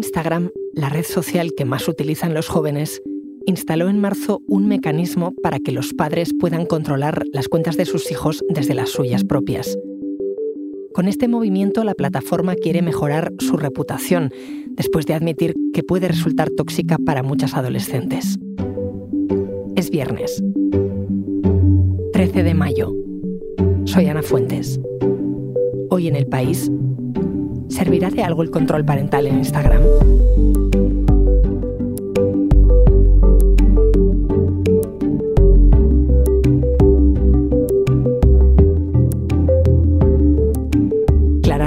Instagram, la red social que más utilizan los jóvenes, instaló en marzo un mecanismo para que los padres puedan controlar las cuentas de sus hijos desde las suyas propias. Con este movimiento la plataforma quiere mejorar su reputación, después de admitir que puede resultar tóxica para muchas adolescentes. Es viernes, 13 de mayo. Soy Ana Fuentes. Hoy en el país, ¿servirá de algo el control parental en Instagram?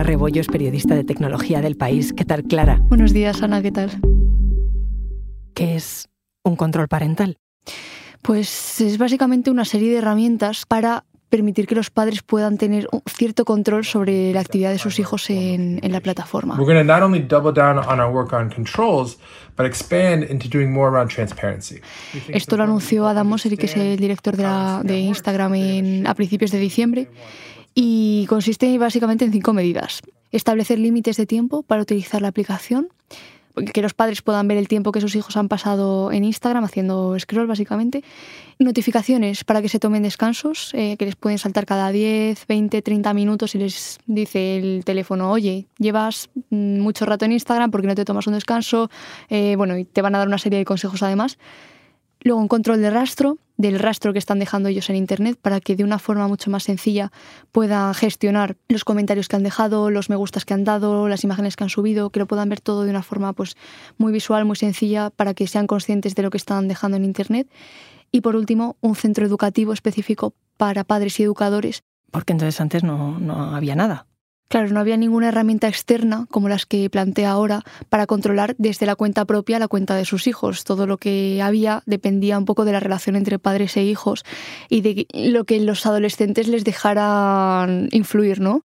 Rebollo es periodista de tecnología del país. ¿Qué tal, Clara? Buenos días, Ana, ¿qué tal? ¿Qué es un control parental? Pues es básicamente una serie de herramientas para permitir que los padres puedan tener un cierto control sobre la actividad de sus hijos en, en la plataforma. We're going to not only double down on our work on controls, but expand into doing more around transparency. Esto lo anunció Adam Mosseri, que es el director de, la, de Instagram, en, a principios de diciembre y consiste básicamente en cinco medidas. Establecer límites de tiempo para utilizar la aplicación, que los padres puedan ver el tiempo que sus hijos han pasado en Instagram haciendo scroll básicamente. Notificaciones para que se tomen descansos, eh, que les pueden saltar cada 10, 20, 30 minutos y les dice el teléfono, oye, llevas mm, mucho rato en Instagram porque no te tomas un descanso. Eh, bueno, y te van a dar una serie de consejos además. Luego un control de rastro, del rastro que están dejando ellos en Internet, para que de una forma mucho más sencilla puedan gestionar los comentarios que han dejado, los me gustas que han dado, las imágenes que han subido, que lo puedan ver todo de una forma pues, muy visual, muy sencilla, para que sean conscientes de lo que están dejando en Internet. Y por último, un centro educativo específico para padres y educadores. Porque entonces antes no, no había nada. Claro, no había ninguna herramienta externa como las que plantea ahora para controlar desde la cuenta propia la cuenta de sus hijos. Todo lo que había dependía un poco de la relación entre padres e hijos y de lo que los adolescentes les dejaran influir, ¿no?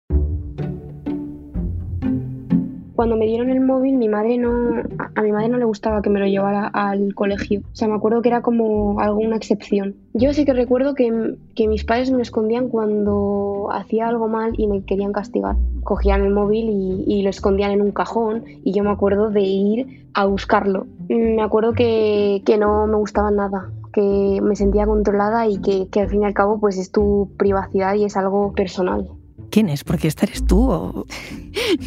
Cuando me dieron el móvil, mi madre no, a mi madre no le gustaba que me lo llevara al colegio. O sea, me acuerdo que era como alguna excepción. Yo sí que recuerdo que, que mis padres me escondían cuando hacía algo mal y me querían castigar. Cogían el móvil y, y lo escondían en un cajón y yo me acuerdo de ir a buscarlo. Me acuerdo que, que no me gustaba nada, que me sentía controlada y que, que, al fin y al cabo pues es tu privacidad y es algo personal. ¿Quién es? Porque esta eres tú. O...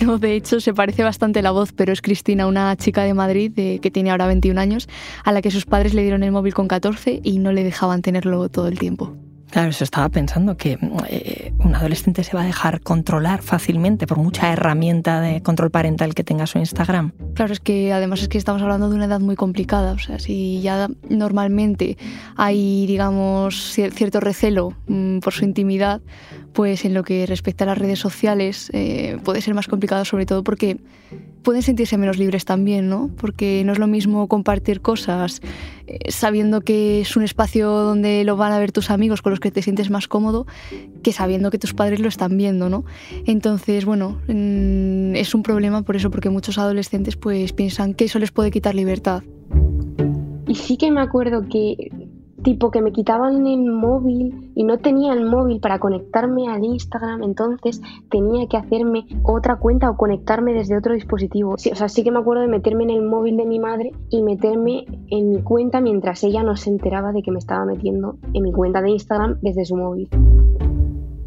No, de hecho se parece bastante la voz, pero es Cristina, una chica de Madrid de, que tiene ahora 21 años, a la que sus padres le dieron el móvil con 14 y no le dejaban tenerlo todo el tiempo. Claro, eso estaba pensando, que eh, un adolescente se va a dejar controlar fácilmente por mucha herramienta de control parental que tenga su Instagram. Claro, es que además es que estamos hablando de una edad muy complicada, o sea, si ya normalmente hay, digamos, cierto recelo mmm, por su intimidad, pues en lo que respecta a las redes sociales eh, puede ser más complicado, sobre todo porque pueden sentirse menos libres también, ¿no? Porque no es lo mismo compartir cosas eh, sabiendo que es un espacio donde lo van a ver tus amigos con los que te sientes más cómodo que sabiendo que tus padres lo están viendo, ¿no? Entonces, bueno, es un problema por eso, porque muchos adolescentes pues piensan que eso les puede quitar libertad. Y sí que me acuerdo que tipo que me quitaban el móvil y no tenía el móvil para conectarme al Instagram, entonces tenía que hacerme otra cuenta o conectarme desde otro dispositivo. Sí, o sea, sí que me acuerdo de meterme en el móvil de mi madre y meterme en mi cuenta mientras ella no se enteraba de que me estaba metiendo en mi cuenta de Instagram desde su móvil.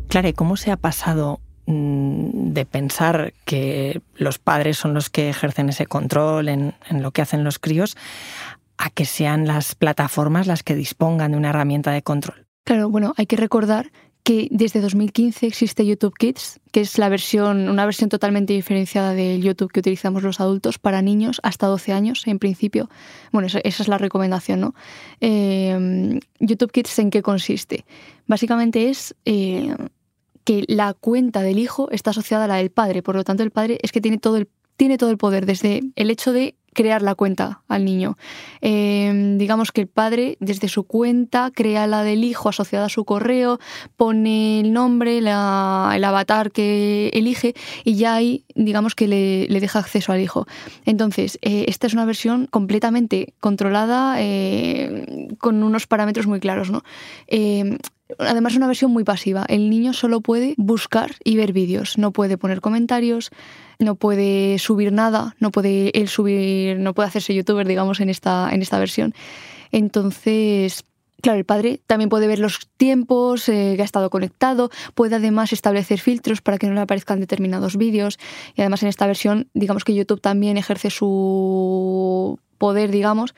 Claro, ¿y cómo se ha pasado mm, de pensar que los padres son los que ejercen ese control en, en lo que hacen los críos a que sean las plataformas las que dispongan de una herramienta de control. Claro, bueno, hay que recordar que desde 2015 existe YouTube Kids, que es la versión, una versión totalmente diferenciada del YouTube que utilizamos los adultos para niños hasta 12 años, en principio. Bueno, esa, es la recomendación, ¿no? Eh, YouTube Kids, ¿en qué consiste? Básicamente es eh, que la cuenta del hijo está asociada a la del padre, por lo tanto el padre es que tiene todo el, tiene todo el poder, desde el hecho de crear la cuenta al niño. Eh, digamos que el padre desde su cuenta crea la del hijo asociada a su correo, pone el nombre, la, el avatar que elige y ya ahí digamos que le, le deja acceso al hijo. Entonces, eh, esta es una versión completamente controlada eh, con unos parámetros muy claros. ¿no? Además es una versión muy pasiva. El niño solo puede buscar y ver vídeos, no puede poner comentarios, no puede subir nada, no puede él subir, no puede hacerse youtuber, digamos, en esta, en esta versión. Entonces, Claro, el padre también puede ver los tiempos eh, que ha estado conectado, puede además establecer filtros para que no le aparezcan determinados vídeos y además en esta versión, digamos que YouTube también ejerce su poder, digamos,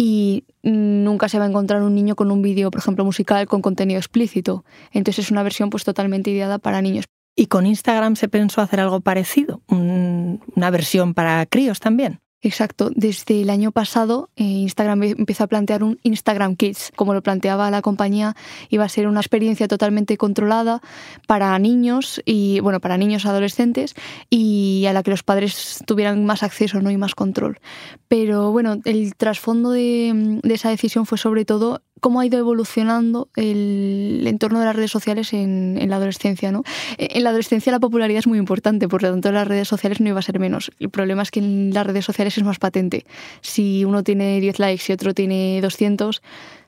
y nunca se va a encontrar un niño con un vídeo, por ejemplo, musical con contenido explícito. Entonces es una versión pues totalmente ideada para niños. ¿Y con Instagram se pensó hacer algo parecido? ¿Una versión para críos también? Exacto. Desde el año pasado, eh, Instagram empezó a plantear un Instagram Kids. Como lo planteaba la compañía, iba a ser una experiencia totalmente controlada para niños y, bueno, para niños adolescentes y a la que los padres tuvieran más acceso ¿no? y más control. Pero bueno, el trasfondo de esa decisión fue sobre todo cómo ha ido evolucionando el entorno de las redes sociales en, la adolescencia. ¿no? En la adolescencia la popularidad es muy importante, por lo tanto en las redes sociales no iba a ser menos. El problema es que en las redes sociales es más patente. Si uno tiene 10 likes y otro tiene 200,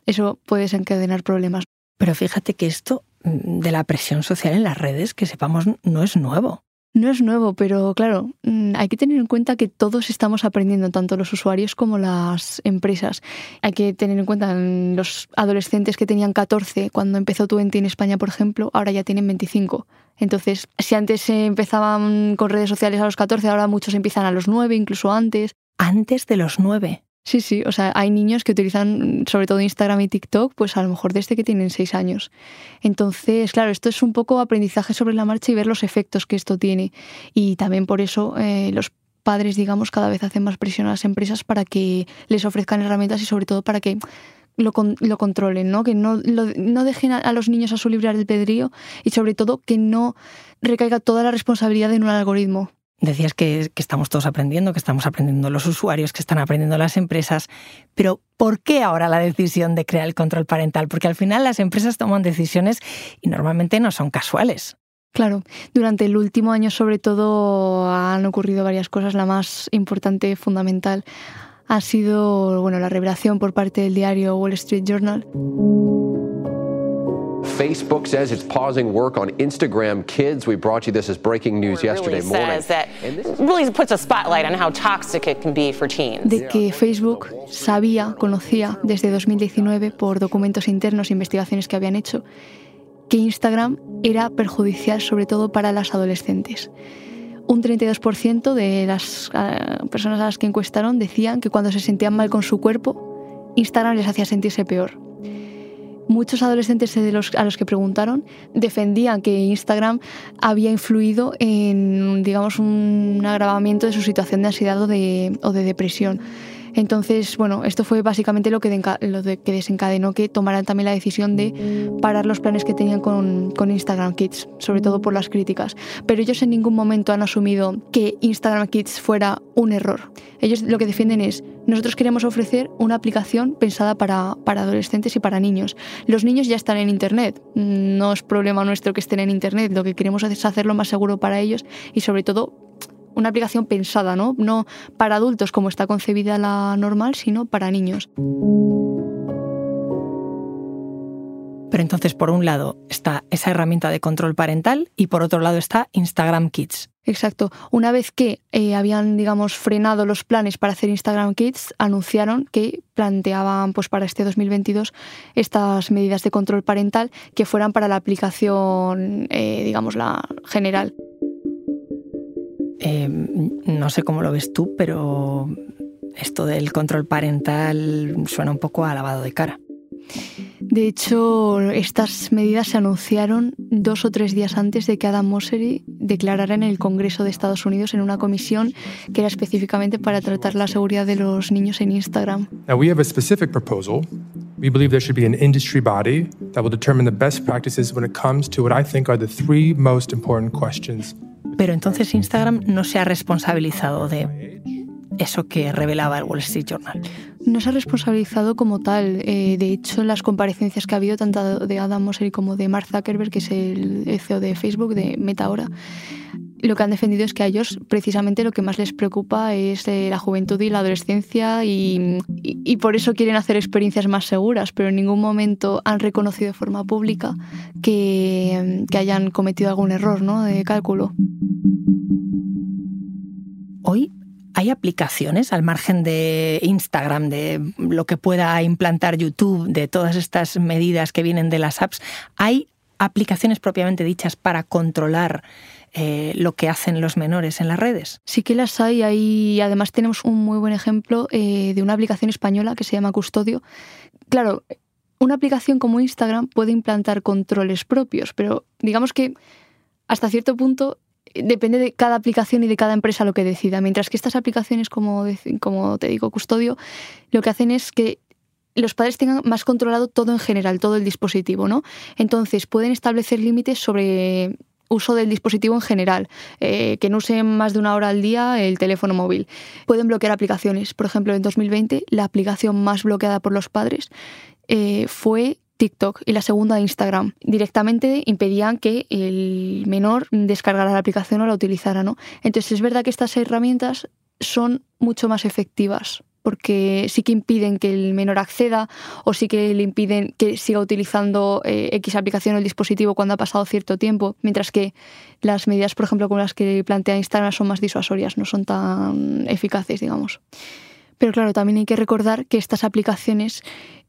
eso puede desencadenar problemas. Pero fíjate que esto de la presión social en las redes, que sepamos, no es nuevo. No es nuevo, pero claro, mm, hay que tener en cuenta que todos estamos aprendiendo, tanto los usuarios como las empresas. Hay que tener en cuenta los adolescentes que tenían 14 cuando empezó Twenty en España, por ejemplo, ahora ya tienen 25. Entonces, si antes se empezaban con redes sociales a los 14, ahora muchos empiezan a los 9, incluso antes. Antes de los 9. Sí, sí, o sea, hay niños que utilizan sobre todo Instagram y TikTok, pues a lo mejor desde que tienen seis años. Entonces, claro, esto es un poco aprendizaje sobre la marcha y ver los efectos que esto tiene. Y también por eso eh, los padres, digamos, cada vez hacen más presión a las empresas para que les ofrezcan herramientas y sobre todo para que lo, lo controlen, ¿no? que no, no dejen a, los niños a su libre albedrío y sobre todo que no recaiga toda la responsabilidad en un algoritmo. Decías que, estamos todos aprendiendo, que estamos aprendiendo los usuarios, que están aprendiendo las empresas, pero ¿por qué ahora la decisión de crear el control parental? Porque al final las empresas toman decisiones y normalmente no son casuales. Claro, durante el último año sobre todo han ocurrido varias cosas. La más importante, fundamental, ha sido bueno, la revelación por parte del diario Wall Street Journal Facebook says it's pausing work on Instagram Kids. We brought you this as breaking news yesterday morning. That really puts a spotlight on how toxic it can be for teens. De que Facebook sabía, conocía desde 2019 por documentos internos e investigaciones que habían hecho que Instagram era perjudicial sobre todo para las adolescentes. Un 32% de las eh, personas a las que encuestaron decían que cuando se sentían mal con su cuerpo, Instagram les hacía sentirse peor muchos adolescentes a los que preguntaron defendían que Instagram había influido en, digamos, un agravamiento de su situación de ansiedad o o de depresión. Entonces, bueno, esto fue básicamente lo que, desencadenó que tomaran también la decisión de parar los planes que tenían con, con, Instagram Kids, sobre todo por las críticas. Pero ellos en ningún momento han asumido que Instagram Kids fuera un error. Ellos lo que defienden es, nosotros queremos ofrecer una aplicación pensada para, para adolescentes y para niños. Los niños ya están en Internet, no es problema nuestro que estén en Internet, lo que queremos es hacerlo más seguro para ellos y sobre todo una aplicación pensada, ¿no? No para adultos como está concebida la normal, sino para niños. Pero entonces, por un lado, está esa herramienta de control parental y por otro lado está Instagram Kids. Exacto. Una vez que eh, habían, digamos, frenado los planes para hacer Instagram Kids, anunciaron que planteaban, pues, para este 2022 estas medidas de control parental que fueran para la aplicación, eh, digamos, la general. Em, no sé cómo lo ves tú, pero esto del control parental suena un poco a lavado de cara. De hecho, estas medidas se anunciaron dos o tres días antes de que Adam Mosseri declarara en el Congreso de Estados Unidos en una comisión que era específicamente para tratar la seguridad de los niños en Instagram. Now we have a specific proposal. We believe there should be an industry body that will determine the best practices when it comes to what I think are the three most important questions pero entonces Instagram no se ha responsabilizado de eso que revelaba el Wall Street Journal. No se ha responsabilizado como tal. Eh, de hecho, las comparecencias que ha habido, tanto de Adam Mosseri como de Mark Zuckerberg, que es el CEO de Facebook, de Meta ahora, lo que han defendido es que a ellos precisamente lo que más les preocupa es eh, la juventud y la adolescencia y, y, por eso quieren hacer experiencias más seguras, pero en ningún momento han reconocido de forma pública que, que hayan cometido algún error ¿no? de cálculo. ¿Hay aplicaciones al margen de Instagram, de lo que pueda implantar YouTube, de todas estas medidas que vienen de las apps? ¿Hay aplicaciones propiamente dichas para controlar eh, lo que hacen los menores en las redes? Sí que las hay. además tenemos un muy buen ejemplo eh, de una aplicación española que se llama Custodio. Claro, una aplicación como Instagram puede implantar controles propios, pero digamos que hasta cierto punto depende de cada aplicación y de cada empresa lo que decida. Mientras que estas aplicaciones, como, te digo, custodio, lo que hacen es que los padres tengan más controlado todo en general, todo el dispositivo, ¿no? Entonces pueden establecer límites sobre uso del dispositivo en general, eh, que no usen más de una hora al día el teléfono móvil. Pueden bloquear aplicaciones. Por ejemplo, en 2020 la aplicación más bloqueada por los padres eh, fue TikTok y la segunda Instagram. Directamente impedían que el menor descargara la aplicación o la utilizara, ¿no? Entonces es verdad que estas herramientas son mucho más efectivas porque sí que impiden que el menor acceda o sí que le impiden que siga utilizando eh, X aplicación o el dispositivo cuando ha pasado cierto tiempo, mientras que las medidas, por ejemplo, con las que plantea Instagram son más disuasorias, no son tan eficaces, digamos. Pero claro, también hay que recordar que estas aplicaciones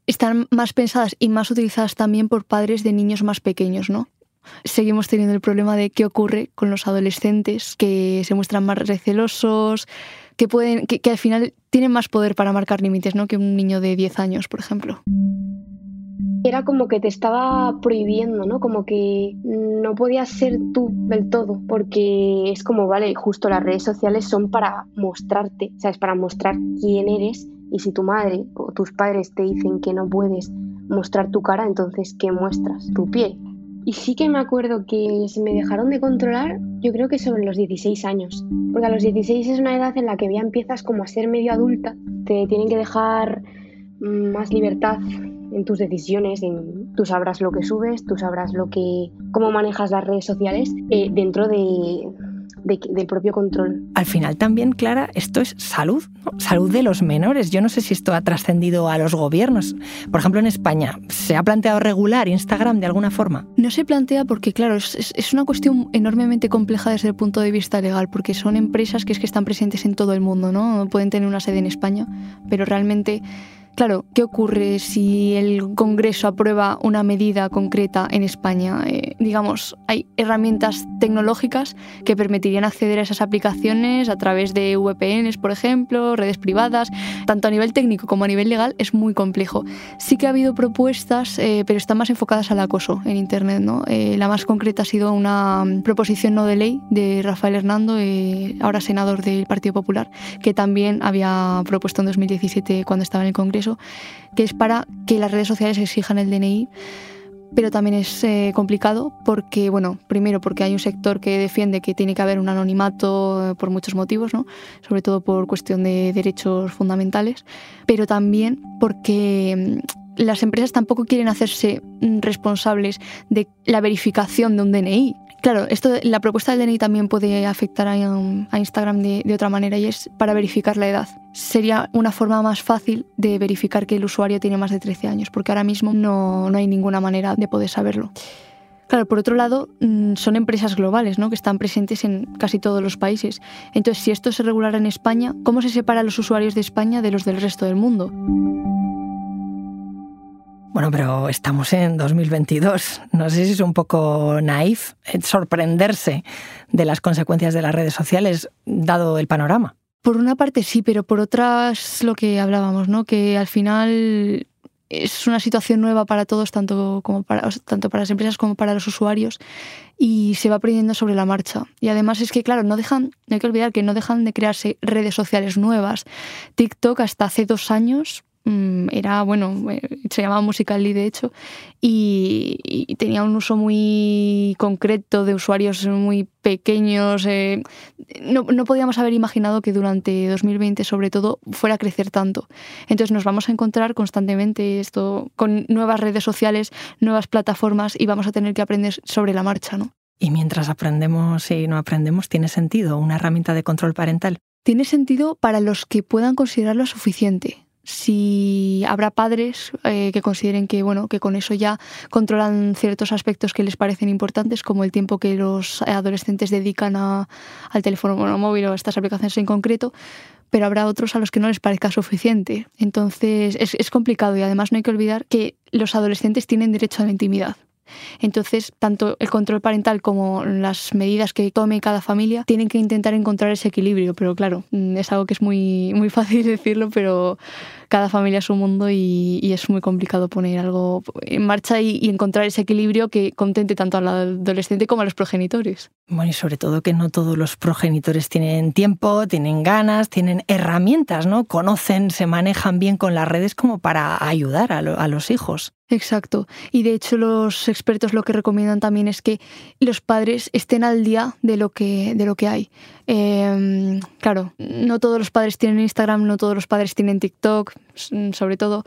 están más pensadas y más utilizadas también por padres de niños más pequeños, ¿no? Seguimos teniendo el problema de qué ocurre con los adolescentes que se muestran más recelosos, que pueden que, al final tienen más poder para marcar límites, ¿no? que un niño de 10 años, por ejemplo. Era como que te estaba prohibiendo, ¿no? Como que no podías ser tú del todo, porque es como, vale, justo las redes sociales son para mostrarte, ¿sabes? Para mostrar quién eres y si tu madre o tus padres te dicen que no puedes mostrar tu cara, entonces ¿qué muestras? Tu pie. Y sí que me acuerdo que se me dejaron de controlar, yo creo que sobre los 16 años. Porque a los 16 es una edad en la que ya empiezas como a ser medio adulta. Te tienen que dejar más libertad en tus decisiones, en, tú sabrás lo que subes, tú sabrás lo que, cómo manejas las redes sociales eh, dentro de, del propio control. Al final también, Clara, esto es salud, salud de los menores. Yo no sé si esto ha trascendido a los gobiernos. Por ejemplo, en España, ¿se ha planteado regular Instagram de alguna forma? No se plantea porque, claro, es, es una cuestión enormemente compleja desde el punto de vista legal, porque son empresas que es que están presentes en todo el mundo, ¿no? Pueden tener una sede en España, pero realmente Claro, ¿qué ocurre si el Congreso aprueba una medida concreta en España? Eh, digamos, hay herramientas tecnológicas que permitirían acceder a esas aplicaciones a través de VPNs, por ejemplo, redes privadas. Tanto a nivel técnico como a nivel legal es muy complejo. Sí que ha habido propuestas, eh, pero están más enfocadas al acoso en Internet. Eh, la más concreta ha sido una proposición no de ley de Rafael Hernando, ahora senador del Partido Popular, que también había propuesto en 2017 cuando estaba en el Congreso que es para que las redes sociales exijan el DNI pero también es eh, complicado porque, bueno, primero porque hay un sector que defiende que tiene que haber un anonimato eh, por muchos motivos, ¿no? sobre todo por cuestión de derechos fundamentales, pero también porque mm, las empresas tampoco quieren hacerse mm, responsables de la verificación de un DNI. Claro, esto, la propuesta del DNI también puede afectar a, Instagram de, otra manera y es para verificar la edad. Sería una forma más fácil de verificar que el usuario tiene más de 13 años, porque ahora mismo no, hay ninguna manera de poder saberlo. Claro, por otro lado, mm, son empresas globales, ¿no? Que están presentes en casi todos los países. Entonces, si esto se regulara en España, ¿cómo se separa los usuarios de España de los del resto del mundo? Bueno, pero estamos en 2022. No sé si es un poco naif sorprenderse de las consecuencias de las redes sociales, dado el panorama. Por una parte sí, pero por otras lo que hablábamos, ¿no? Que al final es una situación nueva para todos, tanto, como para, tanto para las empresas como para los usuarios, y se va aprendiendo sobre la marcha. Y además es que, claro, no dejan, no hay que olvidar que no dejan de crearse redes sociales nuevas. TikTok hasta hace dos años era, bueno, eh, se llamaba Musical.ly de hecho, y, tenía un uso muy concreto de usuarios muy pequeños. Eh, no, no, podíamos haber imaginado que durante 2020, sobre todo, fuera a crecer tanto. Entonces nos vamos a encontrar constantemente esto con nuevas redes sociales, nuevas plataformas y vamos a tener que aprender sobre la marcha, ¿no? Y mientras aprendemos y no aprendemos, ¿tiene sentido una herramienta de control parental? Tiene sentido para los que puedan considerarlo suficiente si habrá padres eh, que consideren que bueno que con eso ya controlan ciertos aspectos que les parecen importantes como el tiempo que los adolescentes dedican al teléfono móvil o a estas aplicaciones en concreto pero habrá otros a los que no les parezca suficiente. Entonces es, es complicado y además no hay que olvidar que los adolescentes tienen derecho a la intimidad entonces, tanto el control parental como las medidas que tome cada familia tienen que intentar encontrar ese equilibrio, pero claro, mm, es algo que es muy, muy fácil decirlo, pero cada familia es un mundo y, es muy complicado poner algo en marcha y, encontrar ese equilibrio que contente tanto al adolescente como a los progenitores. Bueno, y sobre todo que no todos los progenitores tienen tiempo, tienen ganas, tienen herramientas, ¿no? Conocen, se manejan bien con las redes como para ayudar a, a los hijos. Exacto. Y de hecho los expertos lo que recomiendan también es que los padres estén al día de lo que, de lo que hay. Em, claro, no todos los padres tienen Instagram, no todos los padres tienen TikTok, sobre todo,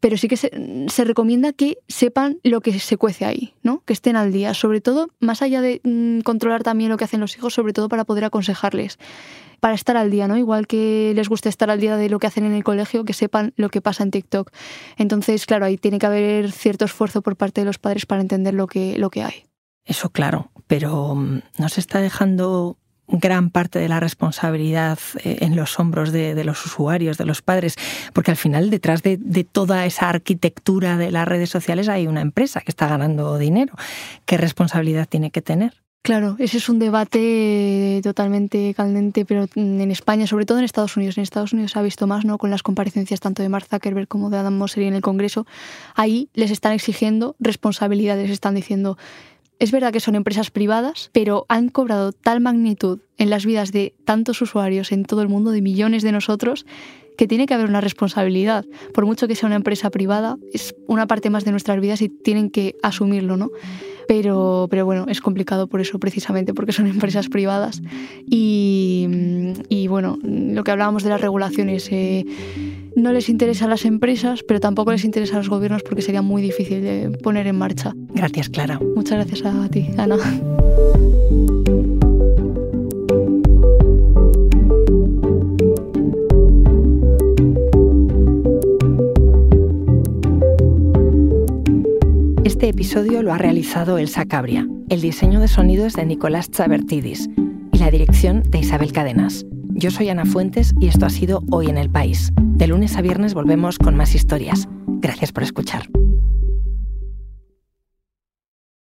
pero sí que se, recomienda que sepan lo que se cuece ahí, ¿no? Que estén al día, sobre todo, más allá de mm, controlar también lo que hacen los hijos, sobre todo para poder aconsejarles, para estar al día, ¿no? Igual que les gusta estar al día de lo que hacen en el colegio, que sepan lo que pasa en TikTok. Entonces, claro, ahí tiene que haber cierto esfuerzo por parte de los padres para entender lo que, lo que hay. Eso claro, pero mm, nos está dejando gran parte de la responsabilidad eh, en los hombros de, los usuarios, de los padres, porque al final detrás de, toda esa arquitectura de las redes sociales hay una empresa que está ganando dinero. ¿Qué responsabilidad tiene que tener? Claro, ese es un debate totalmente candente, pero en España, sobre todo en Estados Unidos, en Estados Unidos se ha visto más, ¿no? Con las comparecencias tanto de Mark Zuckerberg como de Adam Mosseri en el Congreso, ahí les están exigiendo responsabilidades, están diciendo es verdad que son empresas privadas, pero han cobrado tal magnitud en las vidas de tantos usuarios en todo el mundo, de millones de nosotros, que tiene que haber una responsabilidad. Por mucho que sea una empresa privada, es una parte más de nuestras vidas y tienen que asumirlo, ¿no? Pero, pero bueno, es complicado por eso precisamente, porque son empresas privadas. Y, y bueno, lo que hablábamos de las regulaciones, eh, no les interesa a las empresas, pero tampoco les interesa a los gobiernos porque sería muy difícil de poner en marcha. Gracias, Clara. Muchas gracias a ti, Ana. Este episodio lo ha realizado Elsa Cabria. El diseño de sonido es de Nicolás Chabertidis y la dirección de Isabel Cadenas. Yo soy Ana Fuentes y esto ha sido Hoy en el País. De lunes a viernes volvemos con más historias. Gracias por escuchar.